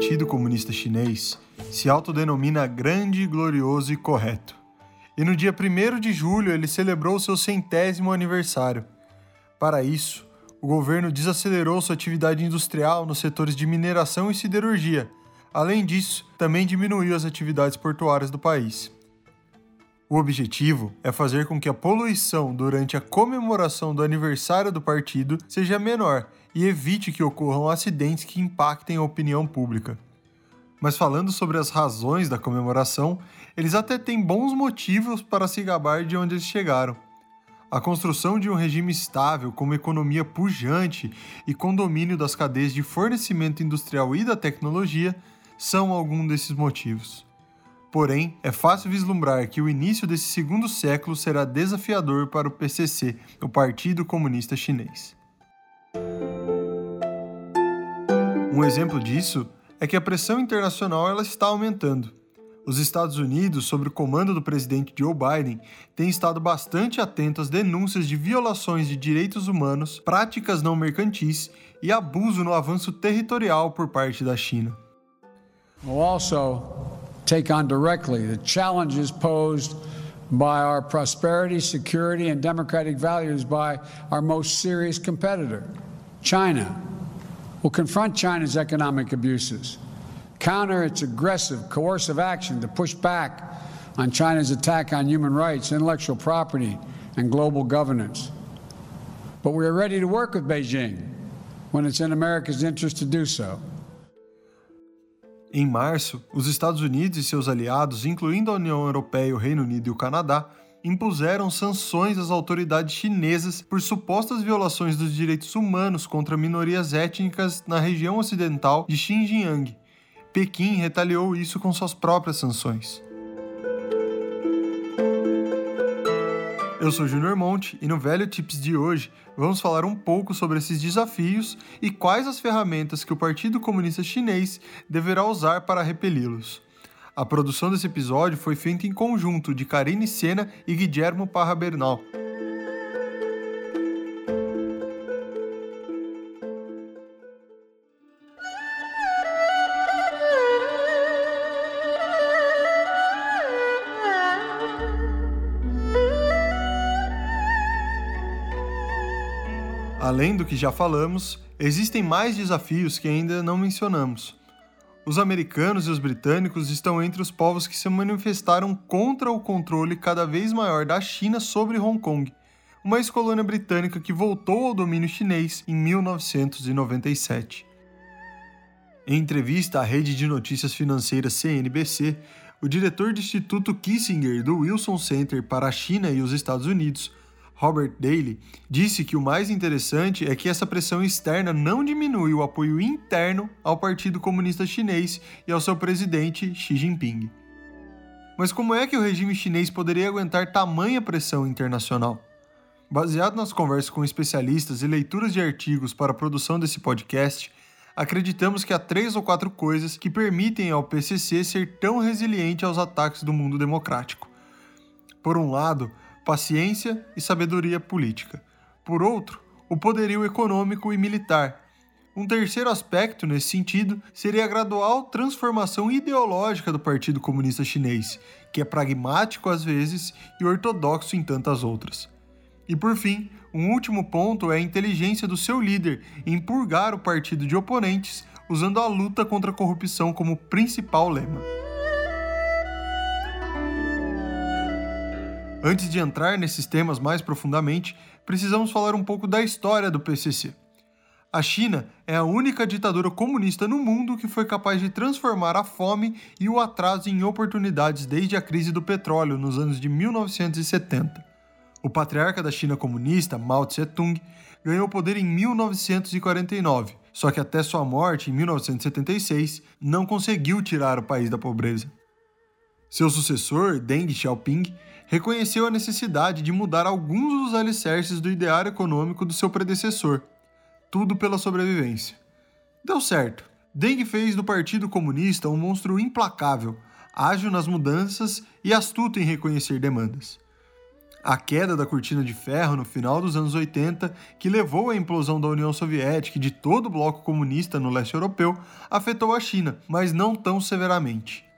Partido Comunista Chinês se autodenomina grande, glorioso e correto. E no dia 1 de julho ele celebrou seu centésimo aniversário. Para isso, o governo desacelerou sua atividade industrial nos setores de mineração e siderurgia. Além disso, também diminuiu as atividades portuárias do país. O objetivo é fazer com que a poluição durante a comemoração do aniversário do partido seja menor e evite que ocorram acidentes que impactem a opinião pública. Mas falando sobre as razões da comemoração, eles até têm bons motivos para se gabar de onde eles chegaram. A construção de um regime estável, com uma economia pujante e com domínio das cadeias de fornecimento industrial e da tecnologia são alguns desses motivos. Porém, é fácil vislumbrar que o início desse segundo século será desafiador para o PCC, o Partido Comunista Chinês. Um exemplo disso é que a pressão internacional ela está aumentando. Os Estados Unidos, sob o comando do presidente Joe Biden, têm estado bastante atentos às denúncias de violações de direitos humanos, práticas não mercantis e abuso no avanço territorial por parte da China. Also take on directly the challenges posed by our prosperity, security and democratic values by our most serious competitor, China We'll confront China's economic abuses, counter its aggressive, coercive action to push back on China's attack on human rights, intellectual property, and global governance. But we are ready to work with Beijing when it's in America's interest to do so. Em março, os Estados Unidos e seus aliados, incluindo a União Europeia, o Reino Unido e o Canadá, impuseram sanções às autoridades chinesas por supostas violações dos direitos humanos contra minorias étnicas na região ocidental de Xinjiang. Pequim retaliou isso com suas próprias sanções. Eu sou Junior Monte e no Velho Tips de hoje vamos falar um pouco sobre esses desafios e quais as ferramentas que o Partido Comunista Chinês deverá usar para repeli-los. A produção desse episódio foi feita em conjunto de Karine Sena e Guillermo Parra Bernal. Além do que já falamos, existem mais desafios que ainda não mencionamos. Os americanos e os britânicos estão entre os povos que se manifestaram contra o controle cada vez maior da China sobre Hong Kong, uma ex-colônia britânica que voltou ao domínio chinês em 1997. Em entrevista à rede de notícias financeiras CNBC, o diretor do Instituto Kissinger do Wilson Center para a China e os Estados Unidos, Robert Daly, disse que o mais interessante é que essa pressão externa não diminui o apoio interno ao Partido Comunista Chinês e ao seu presidente Xi Jinping. Mas como é que o regime chinês poderia aguentar tamanha pressão internacional? Baseado nas conversas com especialistas e leituras de artigos para a produção desse podcast, acreditamos que há três ou quatro coisas que permitem ao PCC ser tão resiliente aos ataques do mundo democrático. Por um lado, paciência e sabedoria política. Por outro, o poderio econômico e militar. Um terceiro aspecto nesse sentido seria a gradual transformação ideológica do Partido Comunista Chinês, que é pragmático às vezes e ortodoxo em tantas outras. E por fim, um último ponto é a inteligência do seu líder em purgar o partido de oponentes usando a luta contra a corrupção como principal lema. Antes de entrar nesses temas mais profundamente, precisamos falar um pouco da história do PCC. A China é a única ditadura comunista no mundo que foi capaz de transformar a fome e o atraso em oportunidades desde a crise do petróleo nos anos de 1970. O patriarca da China comunista, Mao Tse-tung, ganhou poder em 1949, só que até sua morte em 1976 não conseguiu tirar o país da pobreza. Seu sucessor, Deng Xiaoping, reconheceu a necessidade de mudar alguns dos alicerces do ideário econômico do seu predecessor, tudo pela sobrevivência. Deu certo. Deng fez do Partido Comunista um monstro implacável, ágil nas mudanças e astuto em reconhecer demandas. A queda da cortina de ferro no final dos anos 80, que levou à implosão da União Soviética e de todo o bloco comunista no leste europeu, afetou a China, mas não tão severamente.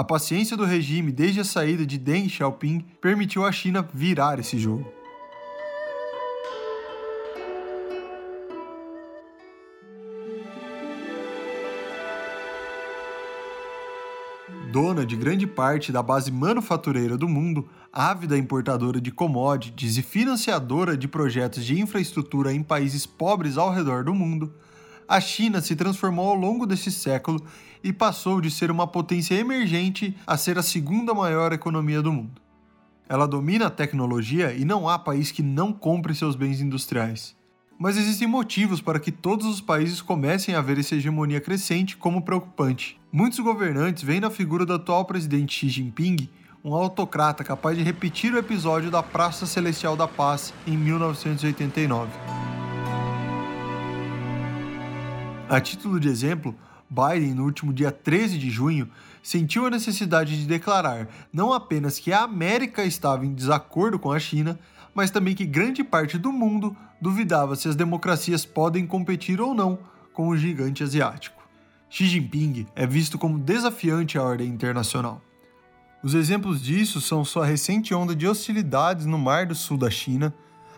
A paciência do regime desde a saída de Deng Xiaoping permitiu à China virar esse jogo. dona de grande parte da base manufatureira do mundo, ávida importadora de commodities e financiadora de projetos de infraestrutura em países pobres ao redor do mundo, a China se transformou ao longo desse século e passou de ser uma potência emergente a ser a segunda maior economia do mundo. Ela domina a tecnologia e não há país que não compre seus bens industriais. Mas existem motivos para que todos os países comecem a ver essa hegemonia crescente como preocupante. Muitos governantes veem na figura do atual presidente Xi Jinping um autocrata capaz de repetir o episódio da Praça Celestial da Paz em 1989. A título de exemplo, Biden, no último dia 13 de junho, sentiu a necessidade de declarar não apenas que a América estava em desacordo com a China, mas também que grande parte do mundo duvidava se as democracias podem competir ou não com o gigante asiático. Xi Jinping é visto como desafiante à ordem internacional. Os exemplos disso são sua recente onda de hostilidades no Mar do Sul da China,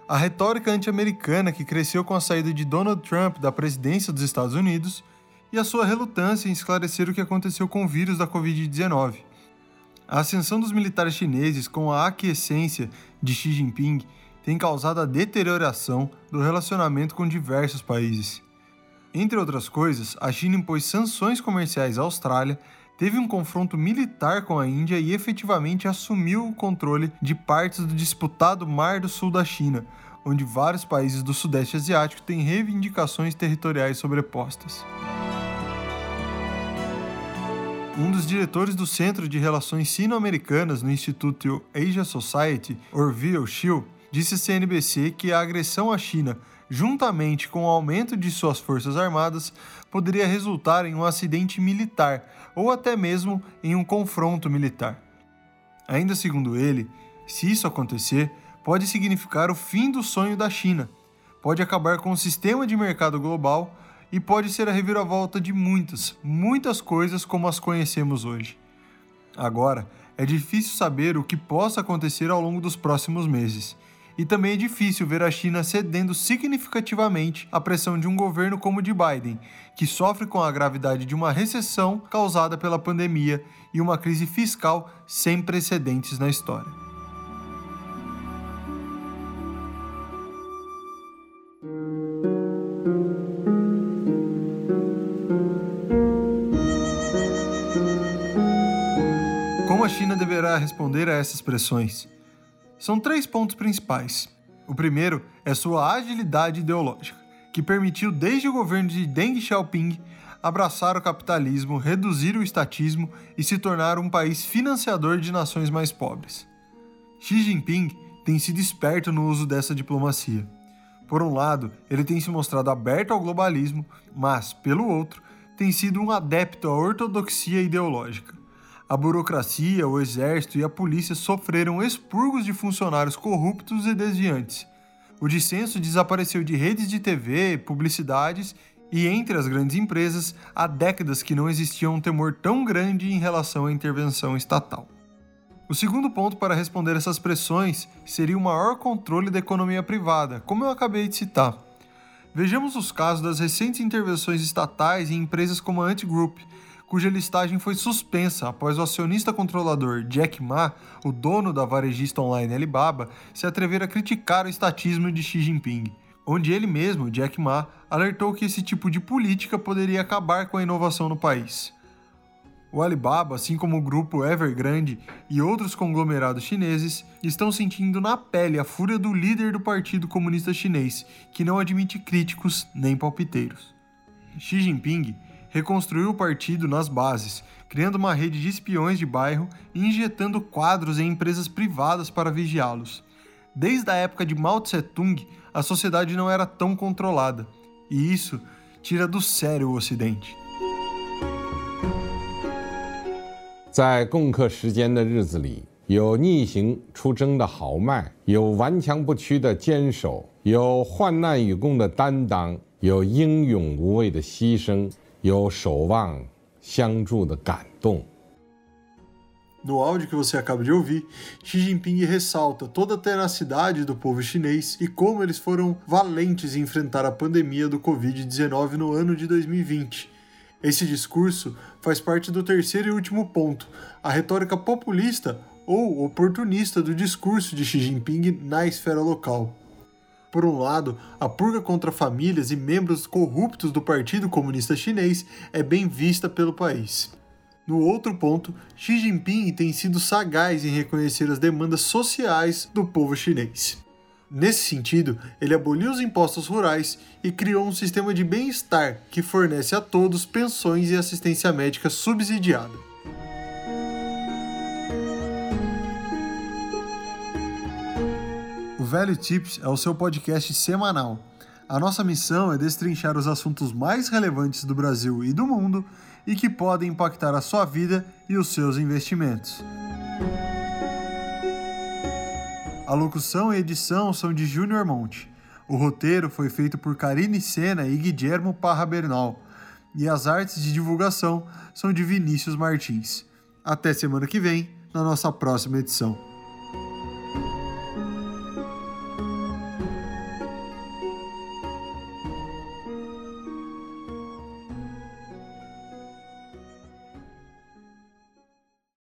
a retórica anti-americana que cresceu com a saída de Donald Trump da presidência dos Estados Unidos e a sua relutância em esclarecer o que aconteceu com o vírus da Covid-19. A ascensão dos militares chineses com a aquiescência de Xi Jinping tem causado a deterioração do relacionamento com diversos países. Entre outras coisas, a China impôs sanções comerciais à Austrália, teve um confronto militar com a Índia e efetivamente assumiu o controle de partes do disputado Mar do Sul da China, onde vários países do Sudeste Asiático têm reivindicações territoriais sobrepostas. Um dos diretores do Centro de Relações Sino-Americanas no Instituto Asia Society, Orville Shield, disse à CNBC que a agressão à China juntamente com o aumento de suas forças armadas, poderia resultar em um acidente militar ou até mesmo em um confronto militar. Ainda segundo ele, se isso acontecer, pode significar o fim do sonho da China, pode acabar com o sistema de mercado global e pode ser a reviravolta de muitas, muitas coisas como as conhecemos hoje. Agora, é difícil saber o que possa acontecer ao longo dos próximos meses e também é difícil ver a China cedendo significativamente à pressão de um governo como o de Biden, que sofre com a gravidade de uma recessão causada pela pandemia e uma crise fiscal sem precedentes na história. Como a China deverá responder a essas pressões? São três pontos principais. O primeiro é sua agilidade ideológica, que permitiu desde o governo de Deng Xiaoping abraçar o capitalismo, reduzir o estatismo e se tornar um país financiador de nações mais pobres. Xi Jinping tem sido esperto no uso dessa diplomacia. Por um lado, ele tem se mostrado aberto ao globalismo, mas, pelo outro, tem sido um adepto à ortodoxia ideológica. A burocracia, o exército e a polícia sofreram expurgos de funcionários corruptos e desviantes. O dissenso desapareceu de redes de TV, publicidades e entre as grandes empresas há décadas que não existia um temor tão grande em relação à intervenção estatal. O segundo ponto para responder essas pressões seria o maior controle da economia privada, como eu acabei de citar. Vejamos os casos das recentes intervenções estatais em empresas como a Ant Group, cuja listagem foi suspensa após o acionista controlador Jack Ma, o dono da varejista online Alibaba, se atrever a criticar o estatismo de Xi Jinping, onde ele mesmo, Jack Ma, alertou que esse tipo de política poderia acabar com a inovação no país. O Alibaba, assim como o grupo Evergrande e outros conglomerados chineses, estão sentindo na pele a fúria do líder do Partido Comunista Chinês, que não admite críticos nem palpiteiros. Xi Jinping reconstruiu o partido nas bases, criando uma rede de espiões de bairro e injetando quadros em empresas privadas para vigiá-los. Desde a época de Mao Tse-tung, a sociedade não era tão controlada, e isso tira do sério o Ocidente. 在共克时艰的日子里， 有逆行出征的豪迈，有顽强不屈的坚守，有患难与共的担当，有英勇无畏的牺牲， 有守望相助的感动。 No áudio que você acaba de ouvir, Xi Jinping ressalta toda a tenacidade do povo chinês e como eles foram valentes em enfrentar a pandemia do Covid-19 no ano de 2020. Esse discurso faz parte do terceiro e último ponto, a retórica populista ou oportunista do discurso de Xi Jinping na esfera local. Por um lado, a purga contra famílias e membros corruptos do Partido Comunista Chinês é bem vista pelo país. No outro ponto, Xi Jinping tem sido sagaz em reconhecer as demandas sociais do povo chinês. Nesse sentido, ele aboliu os impostos rurais e criou um sistema de bem-estar que fornece a todos pensões e assistência médica subsidiada. Velho Tips é o seu podcast semanal. A nossa missão é destrinchar os assuntos mais relevantes do Brasil e do mundo e que podem impactar a sua vida e os seus investimentos. A locução e edição são de Júnior Monte. O roteiro foi feito por Karine Sena e Guilhermo Parra Bernal. E as artes de divulgação são de Vinícius Martins. Até semana que vem, na nossa próxima edição.